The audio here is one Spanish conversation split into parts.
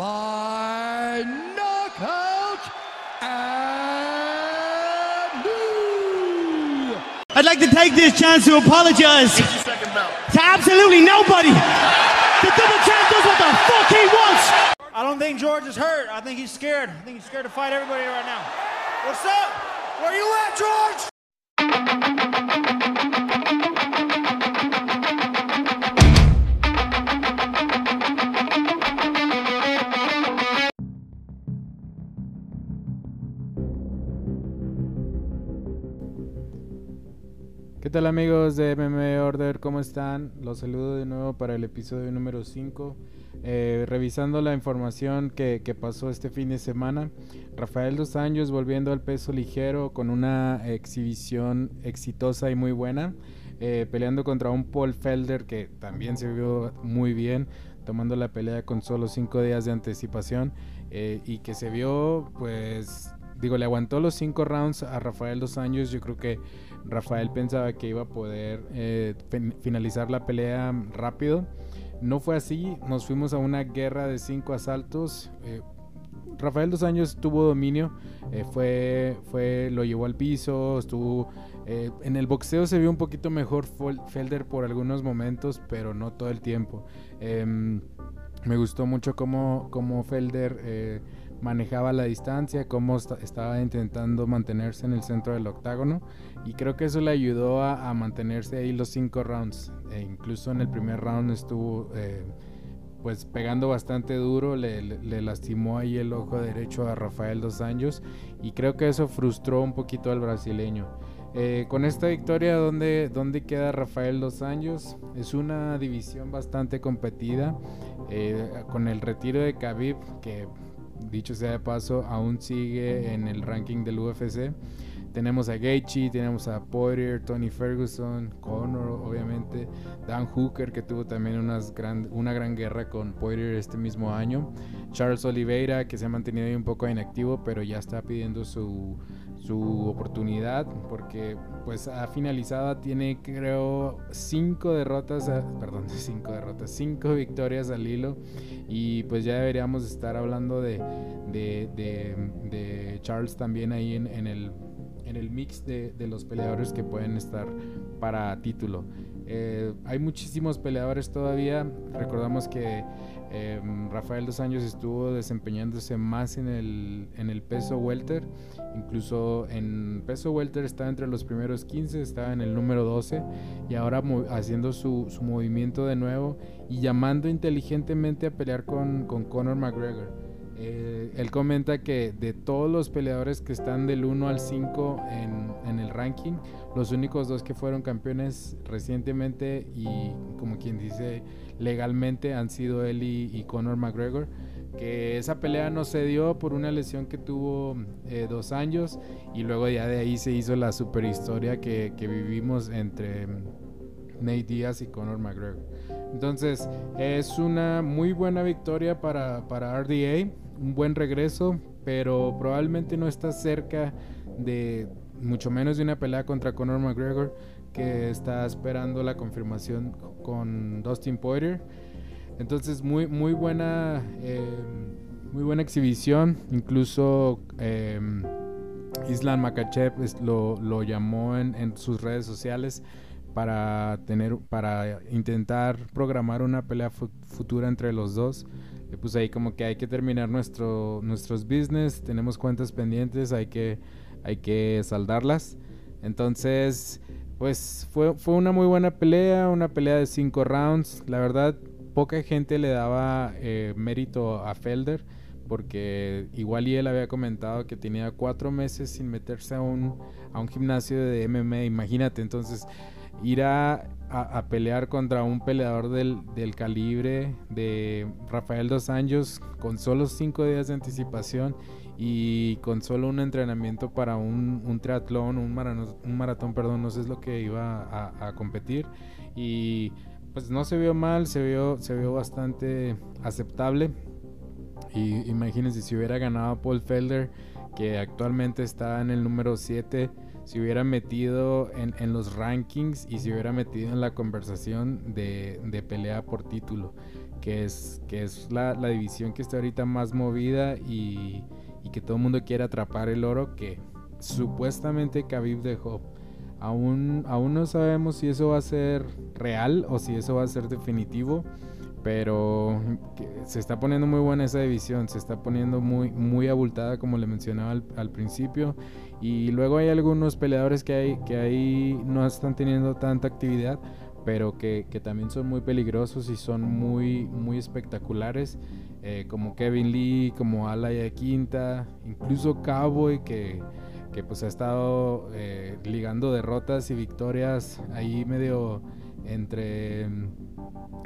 by knockout and new. I'd like to take this chance to apologize to absolutely nobody. The double champ does what the fuck he wants. I don't think George is hurt. I think he's scared. I think he's scared to fight everybody right now. What's up? Where you at, George? ¿Qué tal amigos de MMA Order? ¿Cómo están? Los saludo de nuevo para el episodio número 5. Eh, revisando la información que, que, pasó este fin de semana, Rafael Dos Años volviendo al peso ligero con una exhibición exitosa y muy buena, eh, peleando contra un Paul Felder que también se vio muy bien, tomando la pelea con solo 5 días de anticipación eh, y que se vio pues digo, le aguantó los 5 rounds a Rafael Dos Años, yo creo que Rafael pensaba que iba a poder eh, finalizar la pelea rápido. No fue así, nos fuimos a una guerra de cinco asaltos. Eh, Rafael dos años tuvo dominio, eh, fue, fue, lo llevó al piso, estuvo... En el boxeo se vio un poquito mejor Felder por algunos momentos, pero no todo el tiempo. Em, me gustó mucho cómo, cómo Felder manejaba la distancia, cómo estaba intentando mantenerse en el centro del octágono y creo que eso le ayudó a, mantenerse ahí los cinco rounds. E incluso en el primer round estuvo eh, pues pegando bastante duro, le, lastimó ahí el ojo derecho a Rafael Dos Años y creo que eso frustró un poquito al brasileño. Eh, con esta victoria, ¿dónde, ¿dónde, queda Rafael Dos Años? Es una división bastante competida. Eh, con el retiro de Khabib, que dicho sea de paso, aún sigue en el ranking del UFC. Tenemos a Gaethje, tenemos a Poirier, Tony Ferguson, Conor, obviamente, Dan Hooker, que tuvo también unas gran, una gran guerra con Poirier este mismo año. Charles Oliveira, que se ha mantenido ahí un poco inactivo, pero ya está pidiendo su, su oportunidad, porque pues ha finalizado, tiene creo cinco derrotas, perdón, cinco derrotas, cinco victorias al hilo, y pues ya deberíamos estar hablando de, de, de, Charles también ahí en, en el en el mix de, los peleadores que pueden estar para título. Eh, hay muchísimos peleadores todavía. Recordamos que em, Rafael Dos Años estuvo desempeñándose más en el, en el peso welter. Incluso en peso welter estaba entre los primeros 15, estaba en el número 12 y ahora haciendo su, su, movimiento de nuevo y llamando inteligentemente a pelear con, con Conor McGregor. Eh, él comenta que de todos los peleadores que están del 1 al 5 en, el ranking, los únicos dos que fueron campeones recientemente y como quien dice legalmente han sido él y, Conor McGregor. Que esa pelea no se dio por una lesión que tuvo eh, dos años y luego ya de ahí se hizo la super historia que, vivimos entre Nate Diaz y Conor McGregor. Entonces es una muy buena victoria para, para RDA un buen regreso, pero probablemente no está cerca de mucho menos de una pelea contra Conor McGregor, que está esperando la confirmación con Dustin Poirier. Entonces muy muy buena eh, muy buena exhibición, incluso eh, Islam Makachev lo, lo llamó en, en, sus redes sociales para tener para intentar programar una pelea futura entre los dos pues ahí como que hay que terminar nuestro, nuestros business, tenemos cuentas pendientes, hay que, hay que saldarlas. Entonces, pues fue, fue una muy buena pelea, una pelea de cinco rounds. La verdad, poca gente le daba eh, mérito a Felder, porque igual y él había comentado que tenía cuatro meses sin meterse a un, a un gimnasio de MMA, imagínate, entonces ir a, pelear contra un peleador del, calibre de Rafael Dos Años con solo cinco días de anticipación y con solo un entrenamiento para un, un triatlón, un, maratón, un maratón, perdón, no sé es lo que iba a, competir y pues no se vio mal, se vio, se vio bastante aceptable y imagínense si hubiera ganado Paul Felder que actualmente está en el número 7 si hubiera metido en, los rankings y si hubiera metido en la conversación de, pelea por título. que es, que es la, la división que está ahorita más movida y, y que todo el mundo quiere atrapar el oro que supuestamente Khabib dejó. Aún, aún no sabemos si eso va a ser real o si eso va a ser definitivo, pero se está poniendo muy buena esa división, se está poniendo muy, muy abultada como le mencionaba al, al principio y luego hay algunos peleadores que, hay, que ahí no están teniendo tanta actividad, pero que, que también son muy peligrosos y son muy, muy espectaculares, eh, como Kevin Lee, como Alaya Quinta, incluso Cowboy, que, que pues ha estado eh, ligando derrotas y victorias ahí medio entre mm,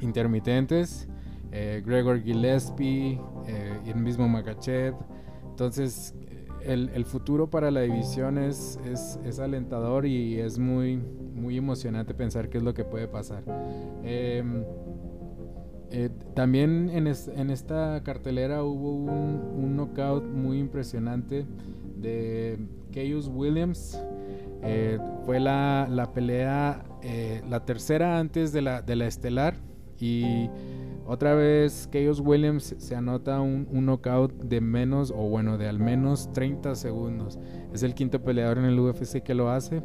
intermitentes. Eh, Gregor Gillespie y el mismo Makachev. Entonces, el, el, futuro para la división es, es, alentador y es muy, muy emocionante pensar qué es lo que puede pasar. Eh, eh, también en, es, en, esta cartelera hubo un, knockout muy impresionante de Keyus Williams. Eh, fue la, la pelea, la tercera antes de la, de la estelar y otra vez, Chaos Williams se anota un, un, knockout de menos, o bueno, de al menos 30 segundos. Es el quinto peleador en el UFC que lo hace.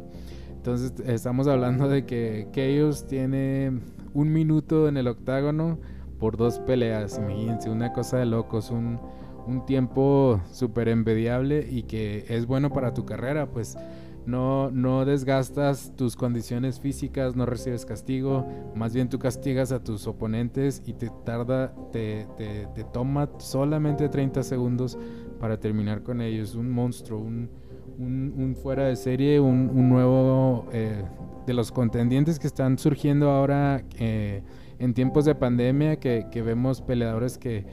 Entonces, estamos hablando de que Chaos tiene un minuto en el octágono por dos peleas. Imagínense, una cosa de locos, un, un tiempo súper envidiable y que es bueno para tu carrera, pues no, no desgastas tus condiciones físicas, no recibes castigo, más bien tú castigas a tus oponentes y te tarda, te, te, te toma solamente 30 segundos para terminar con ellos. Un monstruo, un, un, fuera de serie, un, un nuevo eh, de los contendientes que están surgiendo ahora eh, en tiempos de pandemia, que, que vemos peleadores que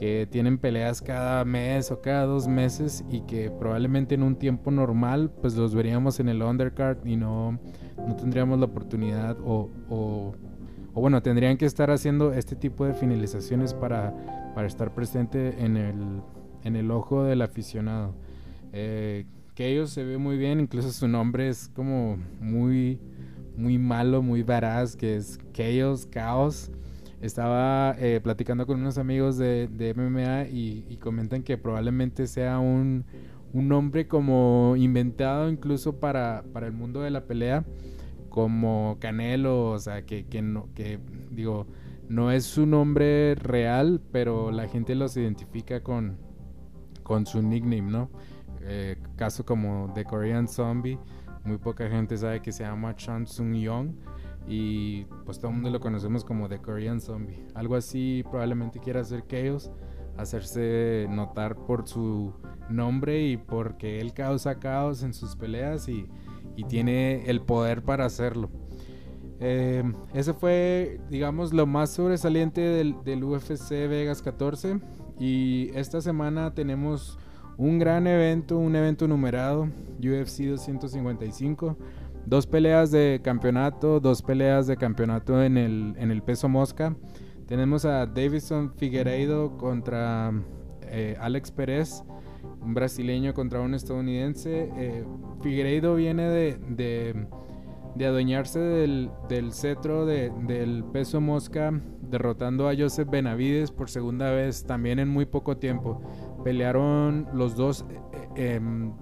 que tienen peleas cada mes o cada dos meses y que probablemente en un tiempo normal pues los veríamos en el undercard y no, no tendríamos la oportunidad o, o, o, bueno, tendrían que estar haciendo este tipo de finalizaciones para, para estar presente en el, en el ojo del aficionado. Eh, que ellos se ve muy bien, incluso su nombre es como muy, muy malo, muy varaz, que es Chaos, Caos estaba eh, platicando con unos amigos de, MMA y, y, comentan que probablemente sea un, un, nombre como inventado incluso para, para, el mundo de la pelea, como Canelo, o sea, que, que, no, que digo, no es su nombre real, pero la gente los identifica con, con su nickname, ¿no? Eh, caso como The Korean Zombie, muy poca gente sabe que se llama Chan Sung Young y pues todo el mundo lo conocemos como The Korean Zombie. Algo así probablemente quiera hacer Chaos, hacerse notar por su nombre y porque él causa caos en sus peleas y, y tiene el poder para hacerlo. Eh, ese fue, digamos, lo más sobresaliente del, del UFC Vegas 14 y esta semana tenemos un gran evento, un evento numerado, UFC 255 Dos peleas de campeonato, dos peleas de campeonato en el, en el peso mosca. Tenemos a Davison Figueiredo contra eh, Alex Pérez, un brasileño contra un estadounidense. Eh, Figueiredo viene de, de, de adueñarse del, del cetro de, del peso mosca, derrotando a Joseph Benavides por segunda vez, también en muy poco tiempo. Pelearon los dos, eh, em,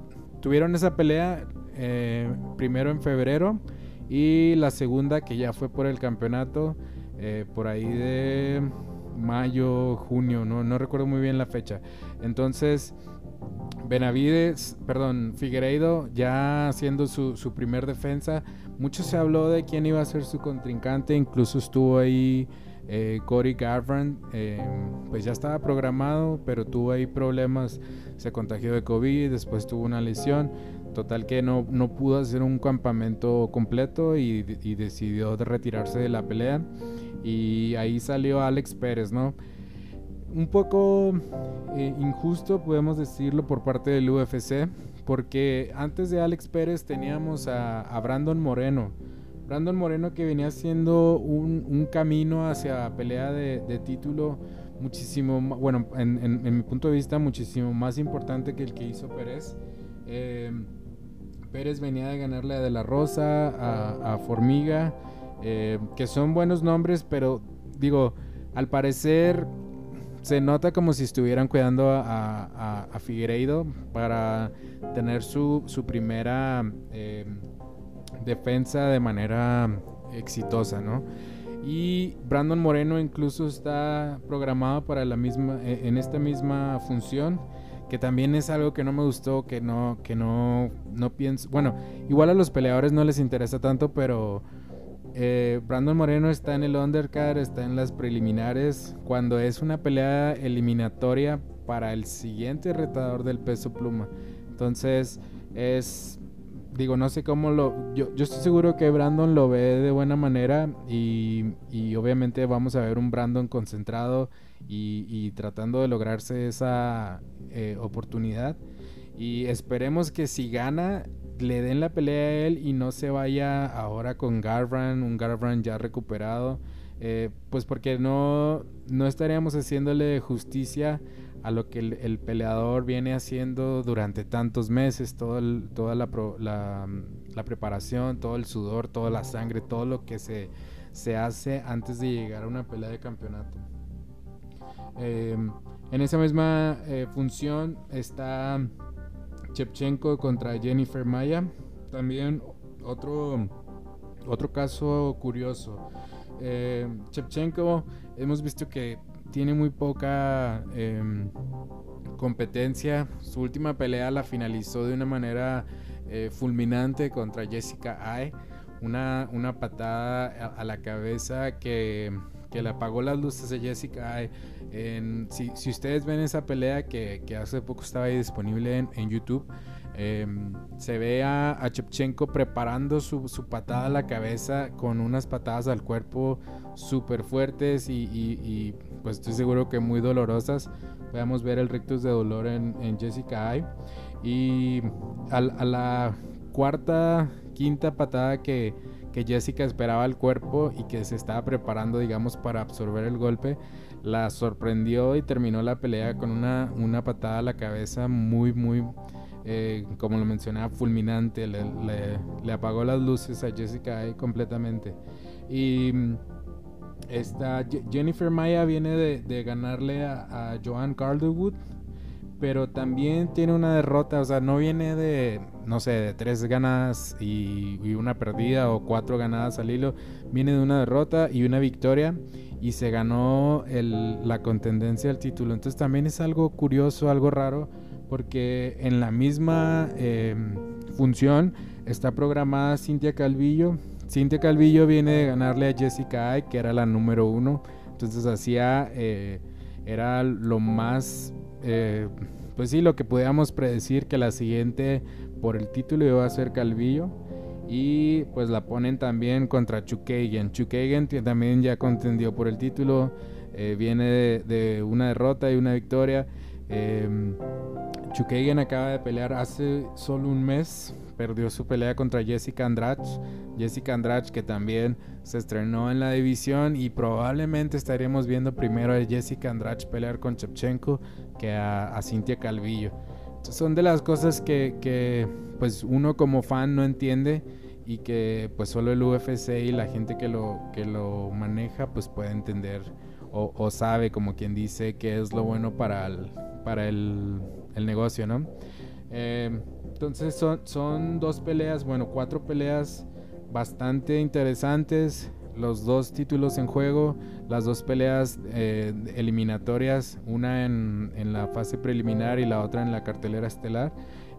tuvieron esa pelea, eh, primero en febrero y la segunda que ya fue por el campeonato eh, por ahí de mayo, junio, no, no recuerdo muy bien la fecha. Entonces, Benavides, perdón, Figueiredo ya haciendo su, su, primer defensa. Mucho se habló de quién iba a ser su contrincante, incluso estuvo ahí eh, Cory Garbrandt, eh, pues ya estaba programado, pero tuvo ahí problemas, se contagió de COVID, después tuvo una lesión. Total que no, no pudo hacer un campamento completo y, decidió de retirarse de la pelea. Y ahí salió Alex Pérez, ¿no? Un poco eh, injusto, podemos decirlo, por parte del UFC, porque antes de Alex Pérez teníamos a, Brandon Moreno. Brandon Moreno que venía haciendo un, camino hacia pelea de, de título muchísimo, bueno, en, mi punto de vista, muchísimo más importante que el que hizo Pérez. Eh, Pérez venía de ganarle a De La Rosa, a, a Formiga, eh, que son buenos nombres, pero digo, al parecer se nota como si estuvieran cuidando a, Figueiredo para tener su, su primera eh, defensa de manera exitosa, ¿no? Y Brandon Moreno incluso está programado para la misma, e, en esta misma función, que también es algo que no me gustó, que no, que no, no pienso, bueno, igual a los peleadores no les interesa tanto, pero eh, Brandon Moreno está en el undercard, está en las preliminares, cuando es una pelea eliminatoria para el siguiente retador del peso pluma. Entonces, es digo, no sé cómo lo... Yo, yo estoy seguro que Brandon lo ve de buena manera y, y obviamente vamos a ver un Brandon concentrado y, y tratando de lograrse esa eh, oportunidad. Y esperemos que si gana, le den la pelea a él y no se vaya ahora con Garbrandt, un Garbrandt ya recuperado. Eh, pues porque no, no estaríamos haciéndole justicia a lo que el, peleador viene haciendo durante tantos meses, toda la, la, preparación, todo el sudor, toda la sangre, todo lo que se, se hace antes de llegar a una pelea de campeonato. Em, en esa misma eh, función está Chepchenko contra Jennifer Maya. También otro, otro caso curioso. Eh, Chepchenko, hemos visto que tiene muy poca em, competencia. Su última pelea la finalizó de una manera eh, fulminante contra Jessica Ay. Una, una patada a, la cabeza que, que, le apagó las luces a Jessica Ay. si, si, ustedes ven esa pelea que, hace poco estaba ahí disponible en, en YouTube, Em, se ve a, Chepchenko preparando su, patada a la cabeza con unas patadas al cuerpo súper fuertes y, pues estoy seguro que muy dolorosas. Podemos ver el rictus de dolor en, Jessica Ay. Y a, la cuarta, quinta patada que, Jessica esperaba al cuerpo y que se estaba preparando, digamos, para absorber el golpe, la sorprendió y terminó la pelea con una, una patada a la cabeza muy, muy eh, como lo mencionaba, fulminante, le, apagó las luces a Jessica ahí completamente. Y mm, esta Jennifer Maya viene de, ganarle a, Joan Calderwood, pero también tiene una derrota, o sea, no viene de, no sé, de tres ganadas y, una perdida o cuatro ganadas al hilo, viene de una derrota y una victoria y se ganó la contendencia al título. Entonces también es algo curioso, algo raro porque en la misma em, función está programada Cintia Calvillo. Cintia Calvillo viene de ganarle a Jessica Ay, que era la número uno. Entonces hacía, eh, era lo más, eh, pues sí, lo que podíamos predecir que la siguiente por el título iba a ser Calvillo. Y pues la ponen también contra Chukagan. Chukagan también ya contendió por el título. Eh, viene de, una derrota y una victoria. Em, Chukagan acaba de pelear hace solo un mes. Perdió su pelea contra Jessica Andrade. Jessica Andrade que también se estrenó en la división y probablemente estaremos viendo primero a Jessica Andrade pelear con Chepchenko que a, a Cintia Calvillo. son de las cosas que, pues uno como fan no entiende y que pues solo el UFC y la gente que lo, que lo maneja pues puede entender o, sabe como quien dice que es lo bueno para el, para el, negocio, ¿no? Eh, entonces son, son dos peleas, bueno, cuatro peleas bastante interesantes, los dos títulos en juego, las dos peleas eh, eliminatorias, una en, en, la fase preliminar y la otra en la cartelera estelar,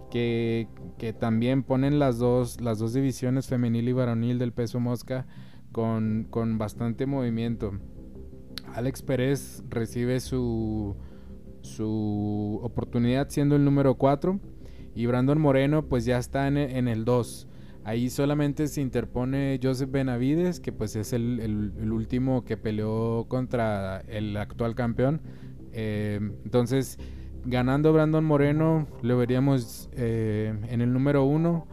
que, que, también ponen las dos, las dos divisiones femenil y varonil del peso mosca con, con bastante movimiento. Alex Pérez recibe su, su oportunidad siendo el número 4 y Brandon Moreno pues ya está en, el 2. Ahí solamente se interpone Joseph Benavides, que pues es el, último que peleó contra el actual campeón. Eh, entonces, ganando Brandon Moreno, lo veríamos eh, en el número 1.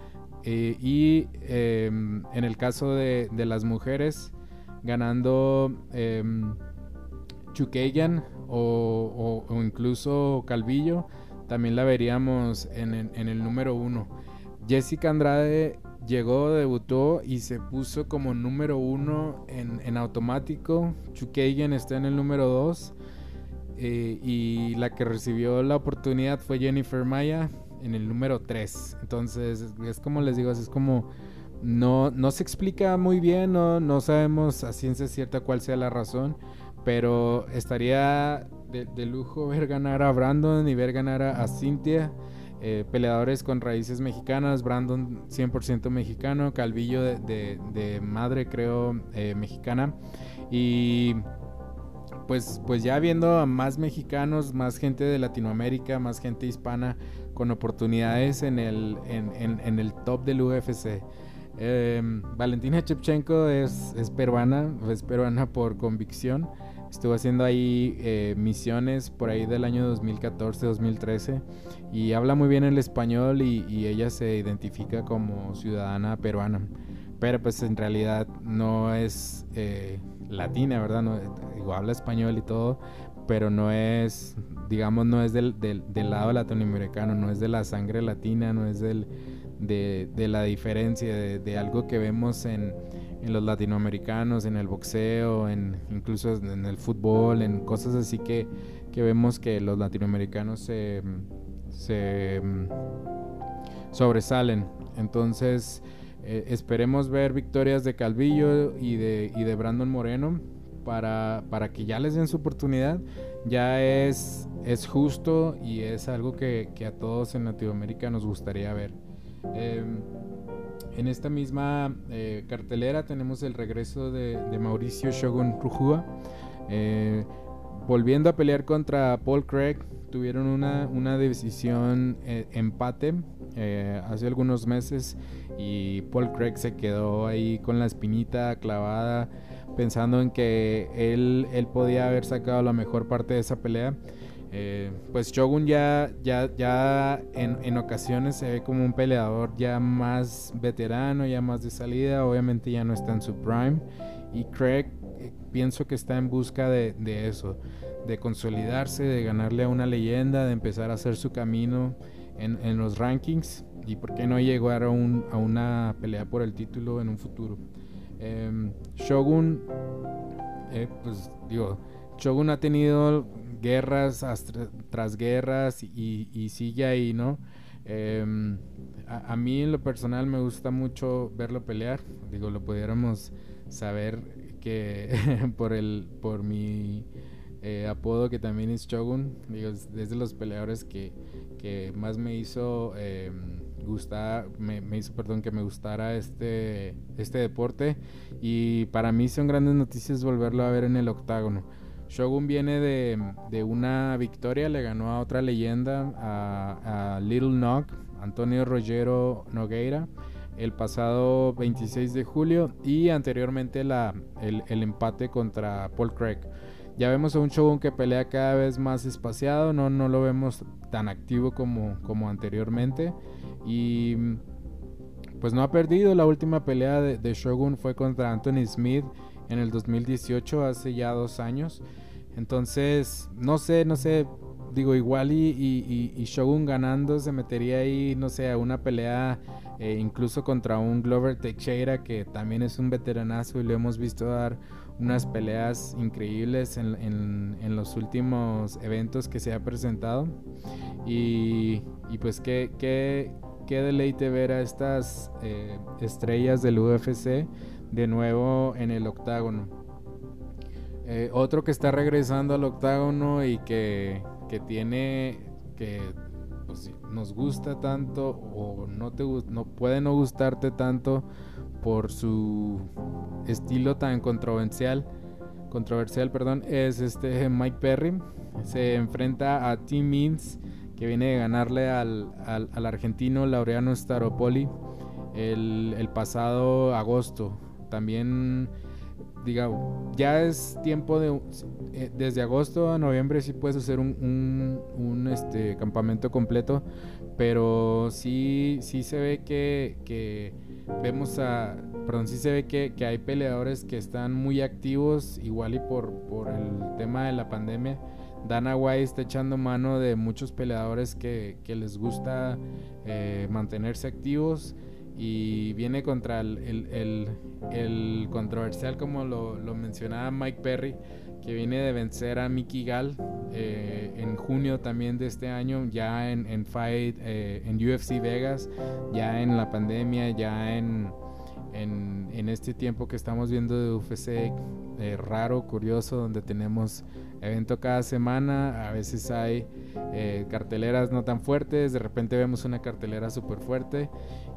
Eh, y en el caso de, de las mujeres, ganando Chukayan o, incluso Calvillo, también la veríamos en, el número uno. Jessica Andrade llegó, debutó y se puso como número uno en, automático. Chukagan está en el número dos. Eh, y la que recibió la oportunidad fue Jennifer Maya en el número 3. Entonces, es como les digo, es como no, no se explica muy bien, no, no sabemos a ciencia cierta cuál sea la razón, pero estaría de, lujo ver ganar a Brandon y ver ganar a, Cynthia. Eh, peleadores con raíces mexicanas, Brandon 100% mexicano, Calvillo de, madre creo eh, mexicana y pues, pues ya viendo a más mexicanos, más gente de Latinoamérica, más gente hispana con oportunidades en el, en, el top del UFC. Em, Valentina Chepchenko es, es peruana, es peruana por convicción. Estuvo haciendo ahí eh, misiones por ahí del año 2014-2013 y habla muy bien el español y, ella se identifica como ciudadana peruana. Pero pues en realidad no es eh, latina, ¿verdad? No, habla español y todo, pero no es, digamos, no es del, del, del lado latinoamericano, no es de la sangre latina, no es del, de, de la diferencia, de algo que vemos en en los latinoamericanos, en el boxeo, en incluso en el fútbol, en cosas así que, que vemos que los latinoamericanos se, se mm, sobresalen. Entonces, eh, esperemos ver victorias de Calvillo y de, y de Brandon Moreno para, para, que ya les den su oportunidad. Ya es, es justo y es algo que, que a todos en Latinoamérica nos gustaría ver. Em, en esta misma eh, cartelera tenemos el regreso de, Mauricio Shogun Rujua. Eh, volviendo a pelear contra Paul Craig, tuvieron una, una decisión eh, empate hace algunos meses y Paul Craig se quedó ahí con la espinita clavada pensando en que él, él podía haber sacado la mejor parte de esa pelea. Eh, pues Shogun ya, ya, ya en, ocasiones se ve como un peleador ya más veterano, ya más de salida, obviamente ya no está en su prime. Y Craig eh, pienso que está en busca de, eso, de consolidarse, de ganarle a una leyenda, de empezar a hacer su camino en, los rankings y por qué no llegar a, a, una pelea por el título en un futuro. Em, Shogun, eh, pues digo, Shogun ha tenido guerras tras guerras y, sigue ahí, ¿no? Em, a, mí en lo personal me gusta mucho verlo pelear. Digo, lo pudiéramos saber que por el por mi eh, apodo que también es Shogun. Digo, es de los peleadores que, que más me hizo eh, gustar, me, me, hizo, perdón, que me gustara este, este deporte. Y para mí son grandes noticias volverlo a ver en el octágono. Shogun viene de, una victoria, le ganó a otra leyenda, a, Little Nog, Antonio Rogero Nogueira, el pasado 26 de julio y anteriormente la, el, empate contra Paul Craig. Ya vemos a un Shogun que pelea cada vez más espaciado, no, no lo vemos tan activo como, como anteriormente y pues no ha perdido. La última pelea de, de Shogun fue contra Anthony Smith en el 2018, hace ya dos años. Entonces, no sé, no sé, digo, igual y, y, Shogun ganando se metería ahí, no sé, a una pelea eh, incluso contra un Glover Teixeira que también es un veteranazo y lo hemos visto dar unas peleas increíbles en, en, los últimos eventos que se ha presentado. Y, y pues qué, qué, qué, deleite ver a estas eh, estrellas del UFC de nuevo en el octágono. Eh, otro que está regresando al octágono y que, que tiene que pues, nos gusta tanto o no te no puede no gustarte tanto por su estilo tan controversial controversial perdón es este Mike Perry se enfrenta a Tim Means que viene de ganarle al, al, argentino Laureano Staropoli el, el pasado agosto también, diga, ya es tiempo de, eh, desde agosto a noviembre sí puedes hacer un, un, este, campamento completo, pero sí, sí se ve que, que vemos a, perdón, sí se ve que, que, hay peleadores que están muy activos, igual y por, por el tema de la pandemia. Dana White está echando mano de muchos peleadores que, que les gusta eh, mantenerse activos y viene contra el, el, controversial, como lo, lo, mencionaba Mike Perry, que viene de vencer a Mickey Gall eh, en junio también de este año, ya en, Fight, eh, en UFC Vegas, ya en la pandemia, ya en, en, en este tiempo que estamos viendo de UFC eh, raro, curioso, donde tenemos evento cada semana, a veces hay carteleras no tan fuertes, de repente vemos una cartelera súper fuerte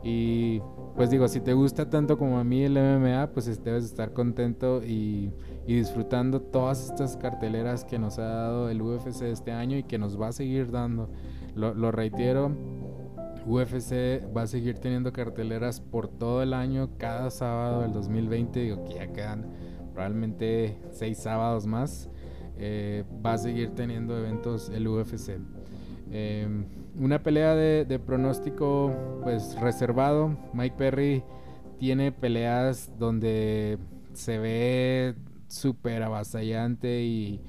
y pues digo, si te gusta tanto como a mí el MMA, pues debes estar contento y, disfrutando todas estas carteleras que nos ha dado el UFC este año y que nos va a seguir dando. Lo, reitero, UFC va a seguir teniendo carteleras por todo el año, cada sábado del 2020, digo que ya quedan probablemente seis sábados más. Eh, va a seguir teniendo eventos el UFC. Em, una pelea de, pronóstico pues reservado. Mike Perry tiene peleas donde se ve súper avasallante y,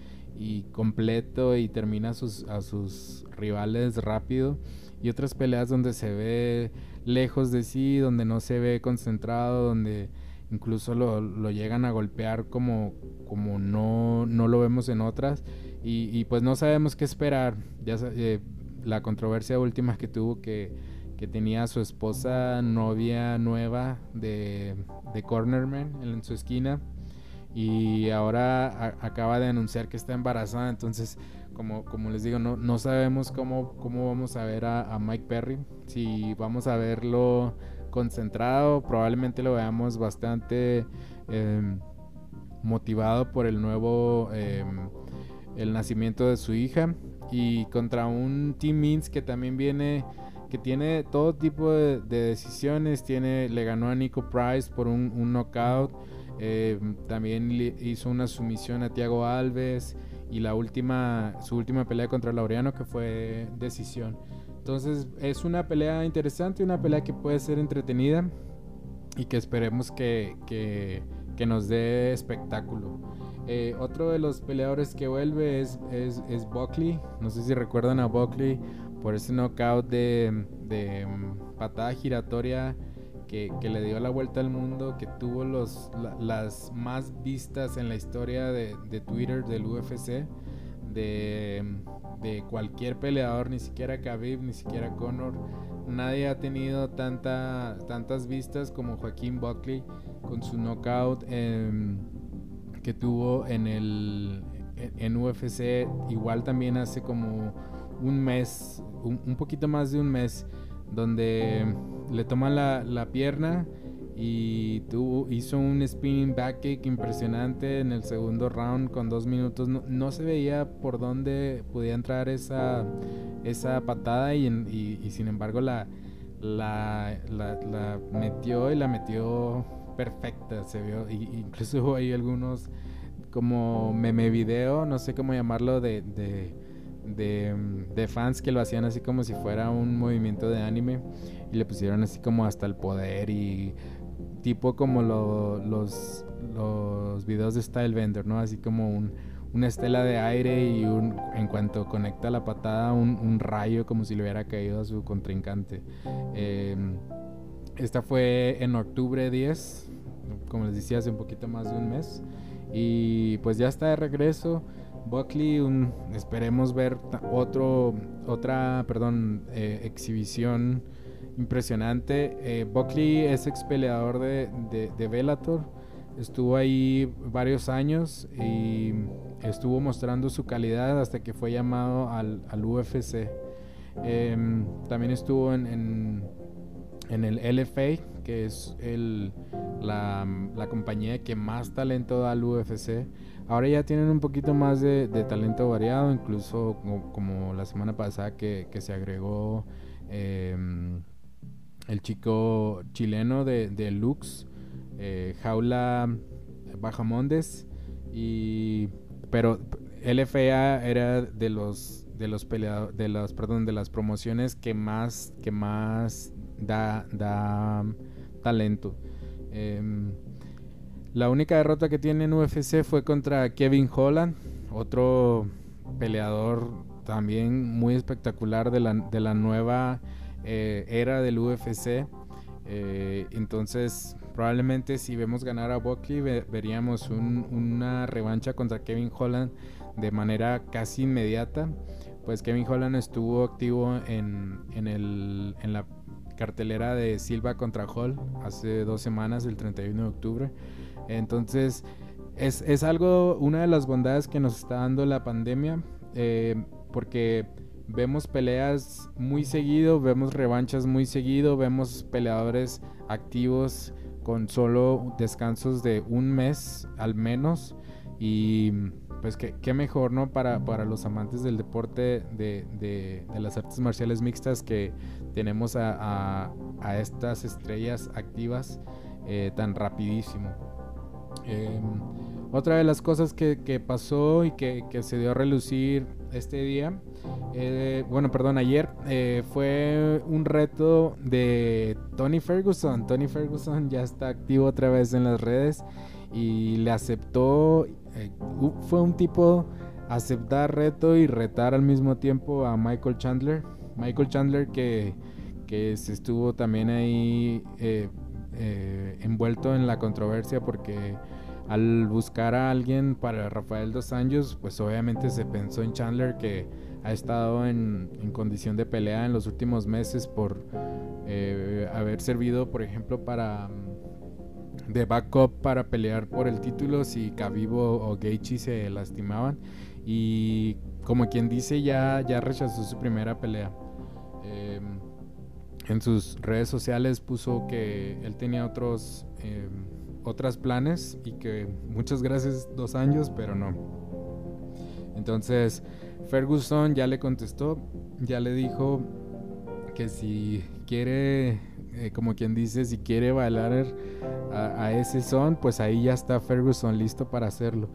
completo y termina a sus, a sus rivales rápido. Y otras peleas donde se ve lejos de sí, donde no se ve concentrado, donde incluso lo, llegan a golpear como, como no, no lo vemos en otras. Y, pues no sabemos qué esperar. Ya eh, la controversia última que tuvo que, que tenía a su esposa novia nueva de, de Cornerman en su esquina y ahora acaba de anunciar que está embarazada entonces como, como les digo no, no sabemos cómo, cómo vamos a ver a, Mike Perry si vamos a verlo concentrado probablemente lo veamos bastante em, motivado por el nuevo em, el nacimiento de su hija y contra un Team Means que también viene que tiene todo tipo de, decisiones. Tiene le ganó a Nico Price por un, knockout eh, también hizo una sumisión a Thiago Alves y la última su última pelea contra Laureano que fue decisión entonces es una pelea interesante una pelea que puede ser entretenida y que esperemos que, que, que nos dé espectáculo eh, otro de los peleadores que vuelve es, es, Buckley. No sé si recuerdan a Buckley por ese knockout de, de mm, patada giratoria que, le dio la vuelta al mundo, que tuvo los, las más vistas en la historia de, Twitter del UFC. De, de, cualquier peleador, ni siquiera Khabib, ni siquiera Conor. Nadie ha tenido tanta, tantas vistas como Joaquín Buckley con su knockout que tuvo en el en UFC igual también hace como un mes, un, poquito más de un mes, donde le toma la, la pierna y tuvo, hizo un spinning back kick impresionante en el segundo round con dos minutos. No, se veía por dónde podía entrar esa, esa patada y, sin embargo la, la, la metió y la metió perfecta, se vio. Incluso hubo ahí algunos como meme video, no sé cómo llamarlo, de, de, fans que lo hacían así como si fuera un movimiento de anime y le pusieron así como hasta el poder y tipo como los, los videos de Style Vendor, ¿no? Así como un, una estela de aire y un, en cuanto conecta la patada un, rayo como si le hubiera caído a su contrincante. Em, esta fue en octubre 10, como les decía, hace un poquito más de un mes. Y pues ya está de regreso. Buckley, esperemos ver otro, otra perdón, eh, exhibición impresionante. Eh, Buckley es ex peleador de, de, Bellator. Estuvo ahí varios años y estuvo mostrando su calidad hasta que fue llamado al, al UFC. Em, también estuvo en, en, en el LFA, que es el, la, compañía que más talento da al UFC. Ahora ya tienen un poquito más de, talento variado, incluso como, la semana pasada que, se agregó em, el chico chileno de, Lux, eh, Jaula Bajamondes, y, pero LFA era de los de los de las perdón, de las promociones que más que más da, da talento. Em, la única derrota que tiene en UFC fue contra Kevin Holland, otro peleador también muy espectacular de la, de la nueva eh, era del UFC. Eh, entonces, probablemente si vemos ganar a Buckley, veríamos una revancha contra Kevin Holland de manera casi inmediata. Pues Kevin Holland estuvo activo en, el, en la cartelera de Silva contra Hall hace dos semanas, el 31 de octubre. Entonces, es, es algo, una de las bondades que nos está dando la pandemia, eh, porque vemos peleas muy seguido, vemos revanchas muy seguido, vemos peleadores activos con solo descansos de un mes al menos. Y pues qué, mejor, ¿no? Para, para, los amantes del deporte de, de, las artes marciales mixtas que tenemos a, a, estas estrellas activas eh, tan rapidísimo. Em, otra de las cosas que, pasó y que, se dio a relucir este día, eh, bueno, perdón, ayer, eh, fue un reto de Tony Ferguson. Tony Ferguson ya está activo otra vez en las redes y le aceptó, eh, fue un tipo aceptar reto y retar al mismo tiempo a Michael Chandler. Michael Chandler que, que estuvo también ahí envuelto en la controversia porque al buscar a alguien para Rafael dos Anjos, pues obviamente se pensó en Chandler que ha estado en, condición de pelea en los últimos meses por eh, haber servido, por ejemplo, para mm, de backup para pelear por el título si Kabibo o Gaethje se lastimaban y como quien dice ya, ya rechazó su primera pelea. Em, en sus redes sociales puso que él tenía otros em, otras planes y que muchas gracias dos años, pero no. Entonces Ferguson ya le contestó, ya le dijo que si quiere, eh, como quien dice, si quiere bailar a, ese son, pues ahí ya está Ferguson listo para hacerlo.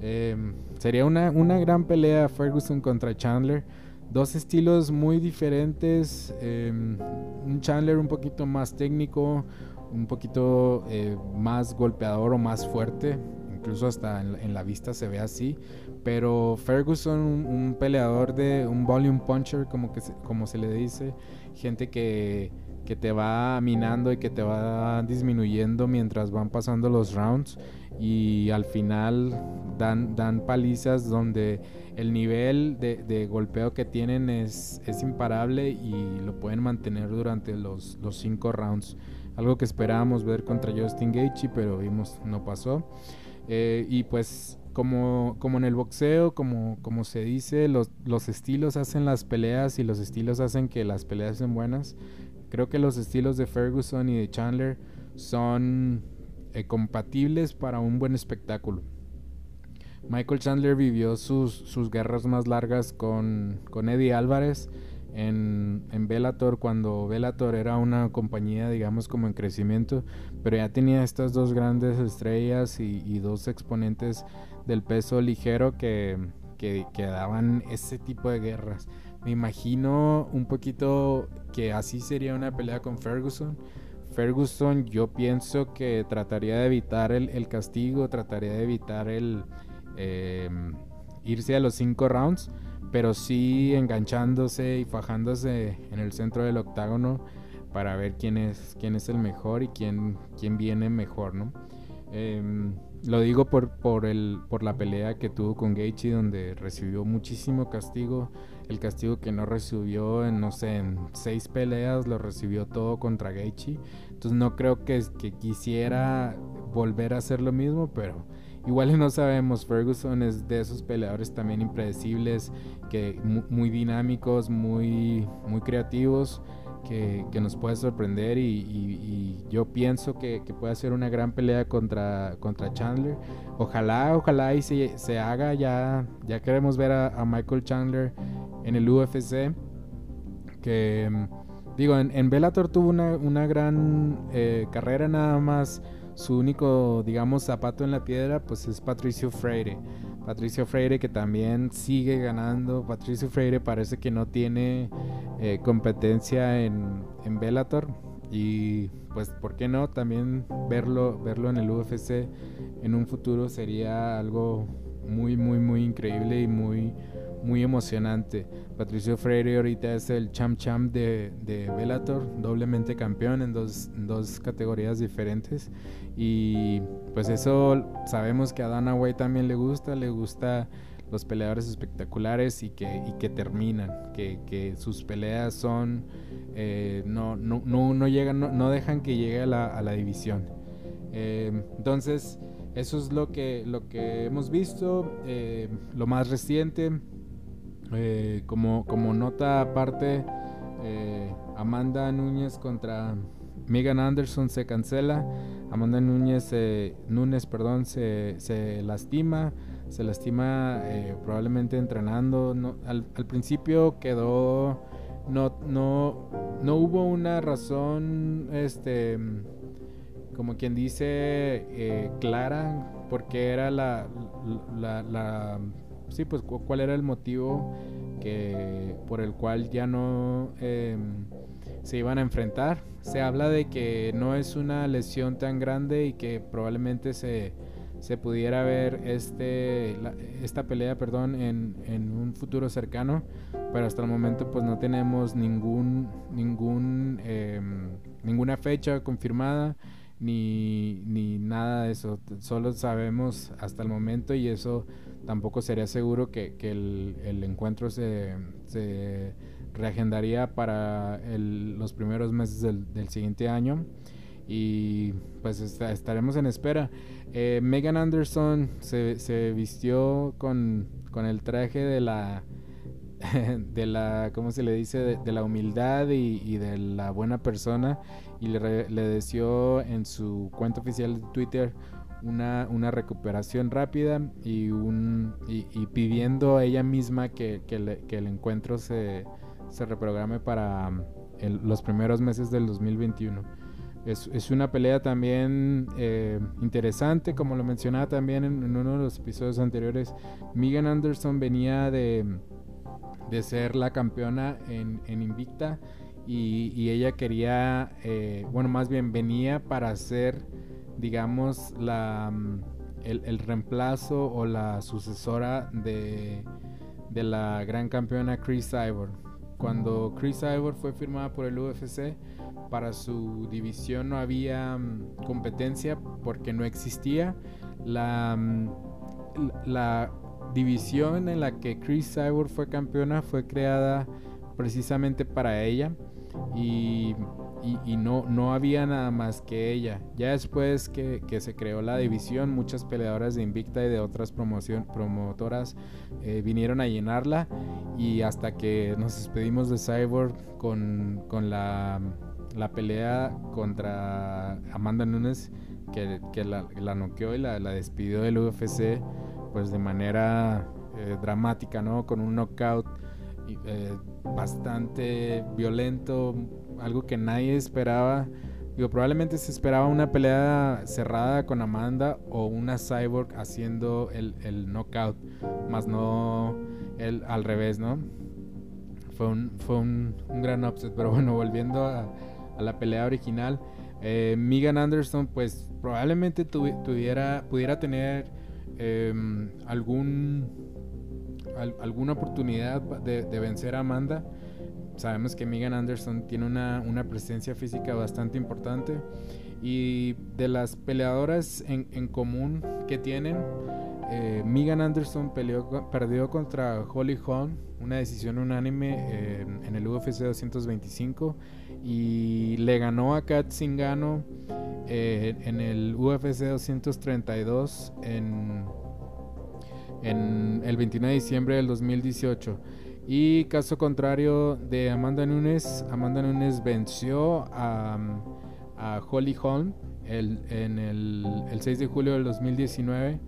Em, sería una, una gran pelea Ferguson contra Chandler dos estilos muy diferentes. Em, un Chandler un poquito más técnico, un poquito eh, más golpeador o más fuerte, incluso hasta en, la vista se ve así, pero Ferguson, un, peleador de un volume puncher, como, que se, como se le dice, gente que, que te va minando y que te va disminuyendo mientras van pasando los rounds y al final dan, dan palizas donde el nivel de, de golpeo que tienen es, es, imparable y lo pueden mantener durante los, los cinco rounds algo que esperábamos ver contra Justin Gaethje, pero vimos no pasó. Eh, y pues como, como en el boxeo, como, como se dice, los, los estilos hacen las peleas y los estilos hacen que las peleas sean buenas. Creo que los estilos de Ferguson y de Chandler son eh, compatibles para un buen espectáculo. Michael Chandler vivió sus, sus guerras más largas con, con Eddie Álvarez en, en Bellator cuando Bellator era una compañía digamos como en crecimiento pero ya tenía estas dos grandes estrellas y, dos exponentes del peso ligero que, que, daban ese tipo de guerras. Me imagino un poquito que así sería una pelea con Ferguson. Ferguson yo pienso que trataría de evitar el, castigo trataría de evitar el eh, irse a los cinco rounds pero sí enganchándose y fajándose en el centro del octágono para ver quién es, quién es el mejor y quién, quién viene mejor, ¿no? Em, lo digo por, por, el, por la pelea que tuvo con Gaethje donde recibió muchísimo castigo. El castigo que no recibió en, no sé, en seis peleas lo recibió todo contra Gaethje. Entonces no creo que, que quisiera volver a hacer lo mismo, pero Igual no sabemos, Ferguson es de esos peleadores también impredecibles, que muy dinámicos, muy, muy creativos, que, nos puede sorprender y, yo pienso que, puede ser una gran pelea contra, contra Chandler. Ojalá, ojalá y se, se haga, ya, ya queremos ver a, Michael Chandler en el UFC, que digo, en, en Bellator tuvo una, una gran eh, carrera nada más su único, digamos, zapato en la piedra, pues es Patricio Freire. Patricio Freire que también sigue ganando. Patricio Freire parece que no tiene eh, competencia en, en Bellator. Y pues, ¿por qué no? También verlo, verlo en el UFC en un futuro sería algo muy, muy, muy increíble y muy, muy emocionante. Patricio Freire ahorita es el champ champ de, de Bellator, doblemente campeón en dos, dos, categorías diferentes. Y pues eso sabemos que a Dana White también le gusta, le gusta los peleadores espectaculares y que, y que terminan, que, que sus peleas son, eh, no, no, no, no, llegan, no, dejan que llegue a la, a la división. Eh, entonces, eso es lo que, lo que hemos visto, eh, lo más reciente. Eh, como, como nota aparte, eh, Amanda Núñez contra Megan Anderson se cancela. Amanda Núñez, Núñez perdón, se, se, lastima. Se lastima probablemente entrenando. No, al, principio quedó. No, no, no hubo una razón. Este como quien dice, eh, clara, porque era la, la, sí, pues cuál era el motivo que por el cual ya no em, se iban a enfrentar. Se habla de que no es una lesión tan grande y que probablemente se, se pudiera ver este, esta pelea perdón, en, en, un futuro cercano, pero hasta el momento pues no tenemos ningún, ningún, em, ninguna fecha confirmada ni, ni nada de eso. Solo sabemos hasta el momento y eso tampoco sería seguro que, que el, el, encuentro se, se reagendaría para el, los primeros meses del, del, siguiente año. Y pues estaremos en espera. Eh, Megan Anderson se, se vistió con, con el traje de la de la, ¿cómo se le dice? De, la humildad y, de la buena persona y le, le, deseó en su cuenta oficial de Twitter una, una recuperación rápida y, un, y, pidiendo a ella misma que, que, el encuentro se, se, reprograme para um, los primeros meses del 2021. Es, es una pelea también eh, interesante, como lo mencionaba también en, en uno de los episodios anteriores. Megan Anderson venía de de ser la campeona en, Invicta y, ella quería, eh, bueno, más bien venía para ser, digamos, la, mm, el, reemplazo o la sucesora de, de la gran campeona Chris Ivor. Cuando Chris Ivor fue firmada por el UFC, para su división no había mm, competencia porque no existía. La, mm, la división en la que Chris Cyborg fue campeona fue creada precisamente para ella y, no, no había nada más que ella. Ya después que, se creó la división, muchas peleadoras de Invicta y de otras promoción, promotoras eh, vinieron a llenarla y hasta que nos despedimos de Cyborg con, la, pelea contra Amanda Nunes que, la, noqueó y la, la despidió del UFC pues de manera eh, dramática, ¿no? Con un knockout eh, bastante violento, algo que nadie esperaba. Digo, probablemente se esperaba una pelea cerrada con Amanda o una cyborg haciendo el, el knockout, más no el, al revés, ¿no? Fue un, fue un, gran upset, pero bueno, volviendo a, la pelea original, eh, Megan Anderson pues probablemente tuviera, pudiera tener Em, algún, alguna oportunidad de, vencer a Amanda. Sabemos que Megan Anderson tiene una, una presencia física bastante importante y de las peleadoras en, en común que tienen, eh, Megan Anderson peleó, perdió contra Holly Holm, una decisión unánime en el UFC 225 y le ganó a Kat Zingano eh, en el UFC 232 en, en el 29 de diciembre del 2018. Y caso contrario de Amanda Nunes, Amanda Nunes venció a, a Holly Holm el, en el, el 6 de julio del 2019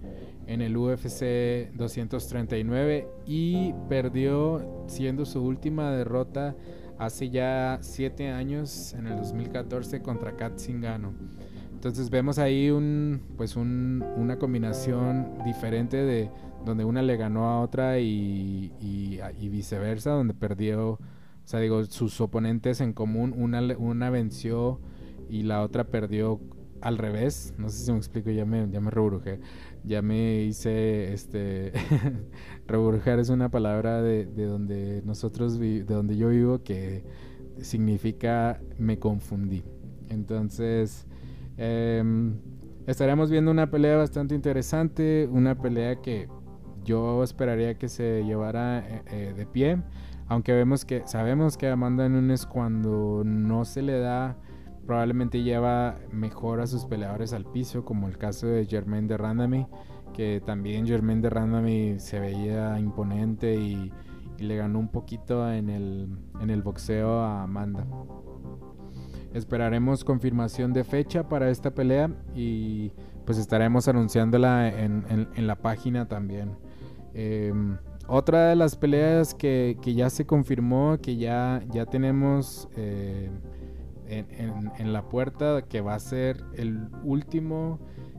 en el UFC 239 y perdió siendo su última derrota hace ya 7 años en el 2014 contra Kat Zingano. Entonces vemos ahí un, pues un, una combinación diferente de donde una le ganó a otra y, viceversa, donde perdió, o sea, digo, sus oponentes en común, una, una venció y la otra perdió al revés. No sé si me explico, ya me, ya me. Ya me hice, este, reburujar es una palabra de, de donde nosotros, de donde yo vivo que significa me confundí. Entonces, em, estaremos viendo una pelea bastante interesante, una pelea que yo esperaría que se llevara eh, eh, de pie, aunque vemos que sabemos que Amanda Nunes cuando no se le da probablemente lleva mejor a sus peleadores al piso, como el caso de Germain de Randami, que también Germain de Randami se veía imponente y, le ganó un poquito en el, en el boxeo a Amanda. Esperaremos confirmación de fecha para esta pelea y pues estaremos anunciándola en, en, la página también. Em, otra de las peleas que, ya se confirmó, que ya, ya tenemos eh, en, la puerta, que va a ser el último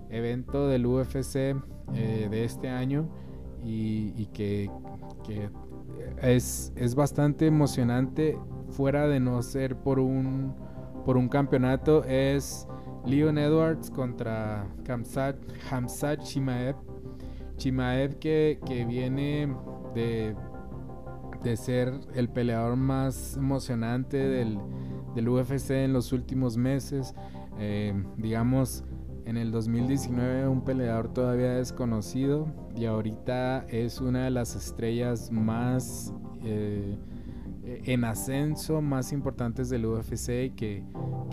evento del UFC eh, de este año y, que, es, es, bastante emocionante fuera de no ser por un, por un campeonato, es Leon Edwards contra Hamzat, Hamzat Chimaev. Chimaev que, que viene de, de ser el peleador más emocionante del, del UFC en los últimos meses. Eh, digamos, en el 2019 un peleador todavía desconocido y ahorita es una de las estrellas más eh, en ascenso, más importantes del UFC que,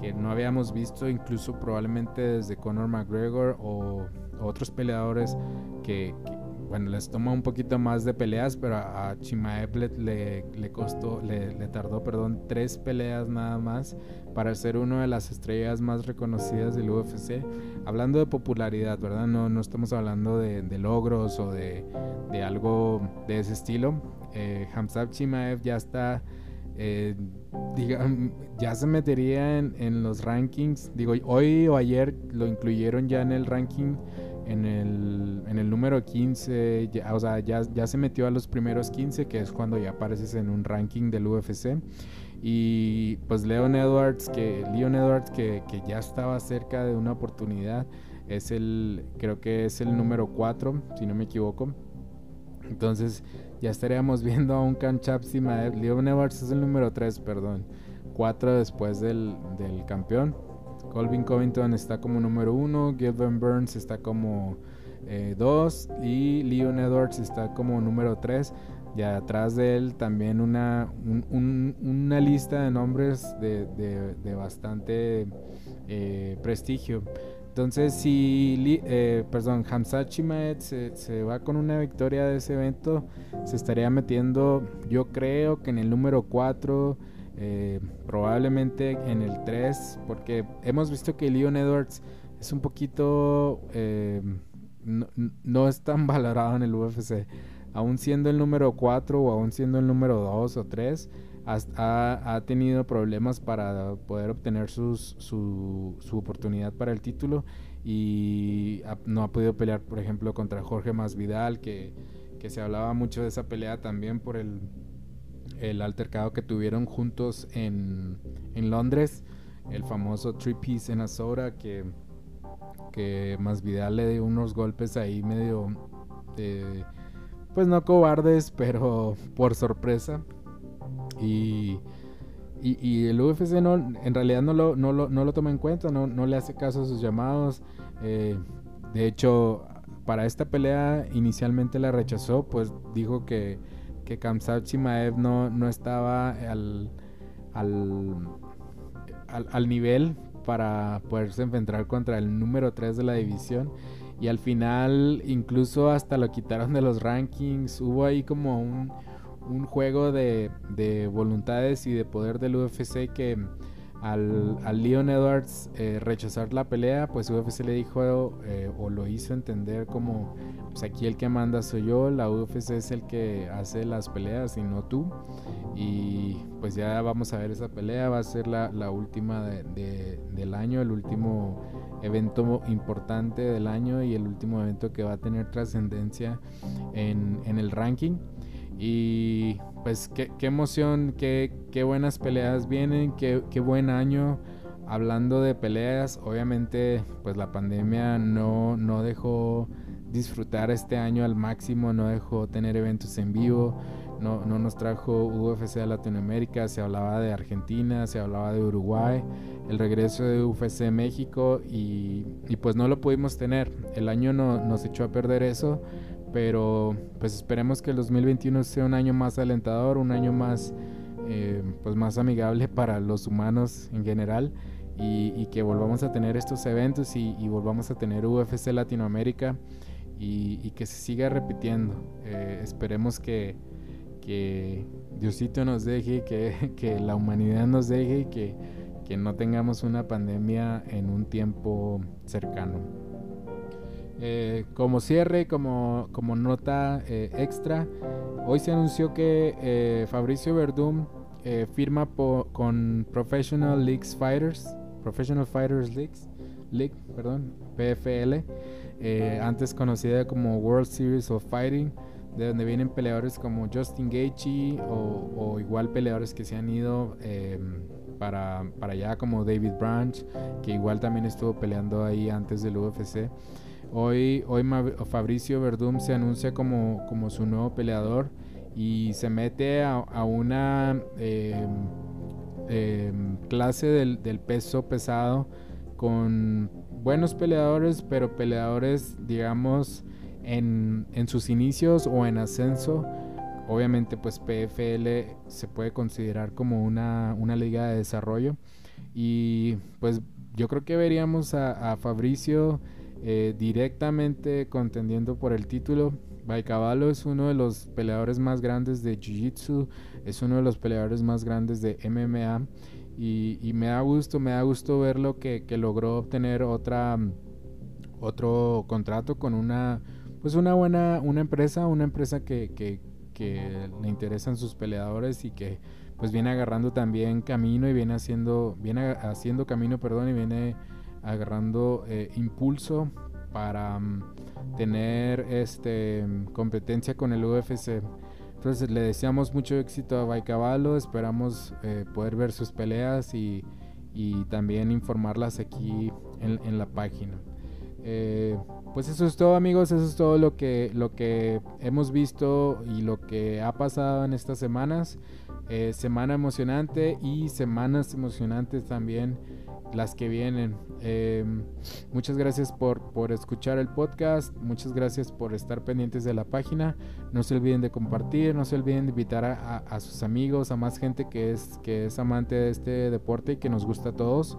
que no habíamos visto incluso probablemente desde Conor McGregor o otros peleadores que bueno, les toma un poquito más de peleas, pero a, Chimaev le, le, costó, le, tardó, perdón, tres peleas nada más para ser una de las estrellas más reconocidas del UFC. Hablando de popularidad, ¿verdad? No, no estamos hablando de, logros o de, algo de ese estilo. Eh, Hamzat Chimaev ya está... Eh, ya se metería en, en, los rankings. Digo, hoy o ayer lo incluyeron ya en el ranking en el, en el número 15, ya, o sea, ya, ya, se metió a los primeros 15, que es cuando ya apareces en un ranking del UFC. Y pues Leon Edwards, que, Leon Edwards que, que ya estaba cerca de una oportunidad, es el, creo que es el número 4, si no me equivoco. Entonces ya estaríamos viendo a un Kanchapsima. Leon Edwards es el número 3, perdón. 4 después del, del campeón. Colvin Covington está como número uno, Gilbert Burns está como eh, dos y Leon Edwards está como número tres. Y atrás de él también una, una lista de nombres de, bastante eh, prestigio. Entonces, si, eh, perdón, Hamza Chimaed se, se, va con una victoria de ese evento, se estaría metiendo, yo creo que en el número 4 eh, probablemente en el 3, porque hemos visto que Leon Edwards es un poquito... Eh, no, es tan valorado en el UFC. Aún siendo el número 4 o aún siendo el número 2 o 3, ha, tenido problemas para poder obtener su, su, oportunidad para el título y no ha podido pelear, por ejemplo, contra Jorge Masvidal, que, que se hablaba mucho de esa pelea también por el el altercado que tuvieron juntos en, en Londres, el famoso Three Piece en Azora, que, que Masvidal le dio unos golpes ahí medio, pues no cobardes, pero por sorpresa. Y, y, el UFC no, en realidad no lo, no lo, no lo toma en cuenta, no, no le hace caso a sus llamados. Eh, de hecho, para esta pelea inicialmente la rechazó, pues dijo que que Kamsat Chimaev no, no estaba al, al, nivel para poderse enfrentar contra el número 3 de la división. Y al final incluso hasta lo quitaron de los rankings. Hubo ahí como un, un juego de, de, voluntades y de poder del UFC que al, al Leon Edwards eh, rechazar la pelea, pues UFC le dijo eh, o lo hizo entender como, pues aquí el que manda soy yo, la UFC es el que hace las peleas y no tú. Y pues ya vamos a ver esa pelea, va a ser la, la última de, del año, el último evento importante del año y el último evento que va a tener trascendencia en, en el ranking. Y pues qué, emoción, qué, qué, buenas peleas vienen, qué, qué buen año. hablando de peleas, obviamente pues la pandemia no, no dejó disfrutar este año al máximo, no dejó tener eventos en vivo, no, no, nos trajo UFC a Latinoamérica, se hablaba de Argentina, se hablaba de Uruguay, el regreso de UFC México y, y pues no lo pudimos tener. El año no, nos echó a perder eso, pero pues esperemos que el 2021 sea un año más alentador, un año más, eh, pues más amigable para los humanos en general y, que volvamos a tener estos eventos y, volvamos a tener UFC Latinoamérica y, que se siga repitiendo. Eh, esperemos que, que Diosito nos deje, que, que, la humanidad nos deje y que, que no tengamos una pandemia en un tiempo cercano. Eh, como cierre, como, nota eh, extra, hoy se anunció que eh, Fabricio Verdum firma con Professional Leagues Fighters, Professional Fighters Leagues, League, perdón, PFL, antes conocida como World Series of Fighting, de donde vienen peleadores como Justin Gaethje o, igual peleadores que se han ido em, para allá como David Branch, que igual también estuvo peleando ahí antes del UFC. Hoy, hoy Fabricio Verdum se anuncia como, como su nuevo peleador y se mete a, una em, em, clase del, peso pesado con buenos peleadores, pero peleadores, digamos, en, en, sus inicios o en ascenso. Obviamente, pues PFL se puede considerar como una, una liga de desarrollo. Y pues yo creo que veríamos a, a Fabricio eh, directamente contendiendo por el título. Baikavalo es uno de los peleadores más grandes de Jiu-Jitsu, es uno de los peleadores más grandes de MMA y, me da gusto, me da gusto verlo que, que logró obtener otra, otro contrato con una, pues una buena, una empresa, una empresa que, que, que le interesan sus peleadores y que pues viene agarrando también camino y viene haciendo, viene haciendo camino, perdón, y viene agarrando eh, impulso para mm, tener este competencia con el UFC. Entonces le deseamos mucho éxito a Baikavalo, esperamos eh, poder ver sus peleas y, también informarlas aquí en, la página. Eh, pues eso es todo amigos, eso es todo lo que, lo que hemos visto y lo que ha pasado en estas semanas. semana emocionante y semanas emocionantes también las que vienen. Em, muchas gracias por, por escuchar el podcast, muchas gracias por estar pendientes de la página. No se olviden de compartir, no se olviden de invitar a, sus amigos, a más gente que es, que es amante de este deporte y que nos gusta a todos.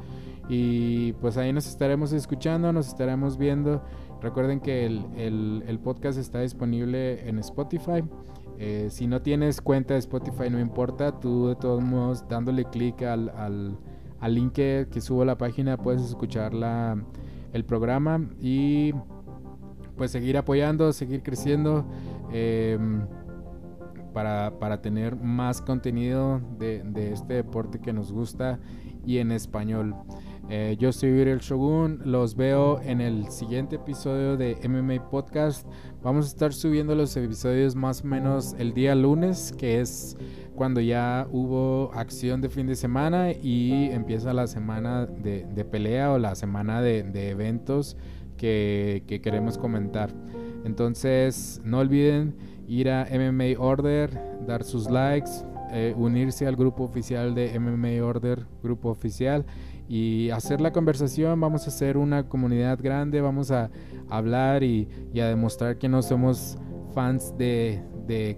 Y pues ahí nos estaremos escuchando, nos estaremos viendo. Recuerden que el, podcast está disponible en Spotify. Eh, si no tienes cuenta de Spotify, no importa, tú de todos modos dándole clic al link que, subo a la página puedes escuchar el programa y pues seguir apoyando, seguir creciendo em, para, tener más contenido de, este deporte que nos gusta y en español. Eh, yo soy Uriel Shogun, los veo en el siguiente episodio de MMA Podcast. Vamos a estar subiendo los episodios más o menos el día lunes, que es cuando ya hubo acción de fin de semana y empieza la semana de, pelea o la semana de, eventos que, queremos comentar. Entonces no olviden ir a MMA Order, dar sus likes, eh, unirse al grupo oficial de MMA Order, grupo oficial y hacer la conversación. Vamos a hacer una comunidad grande, vamos a hablar y a demostrar que no somos fans de,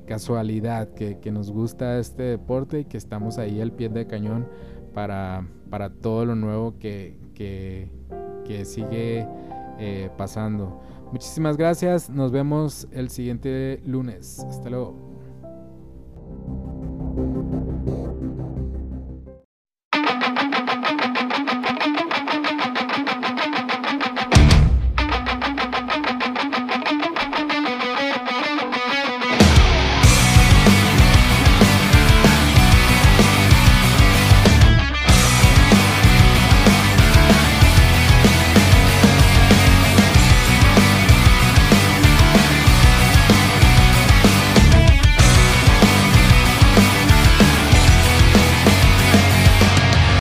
casualidad, que, nos gusta este deporte y que estamos ahí al pie de cañón para, para todo lo nuevo que, que, sigue eh, pasando. Muchísimas gracias, nos vemos el siguiente lunes. Hasta luego.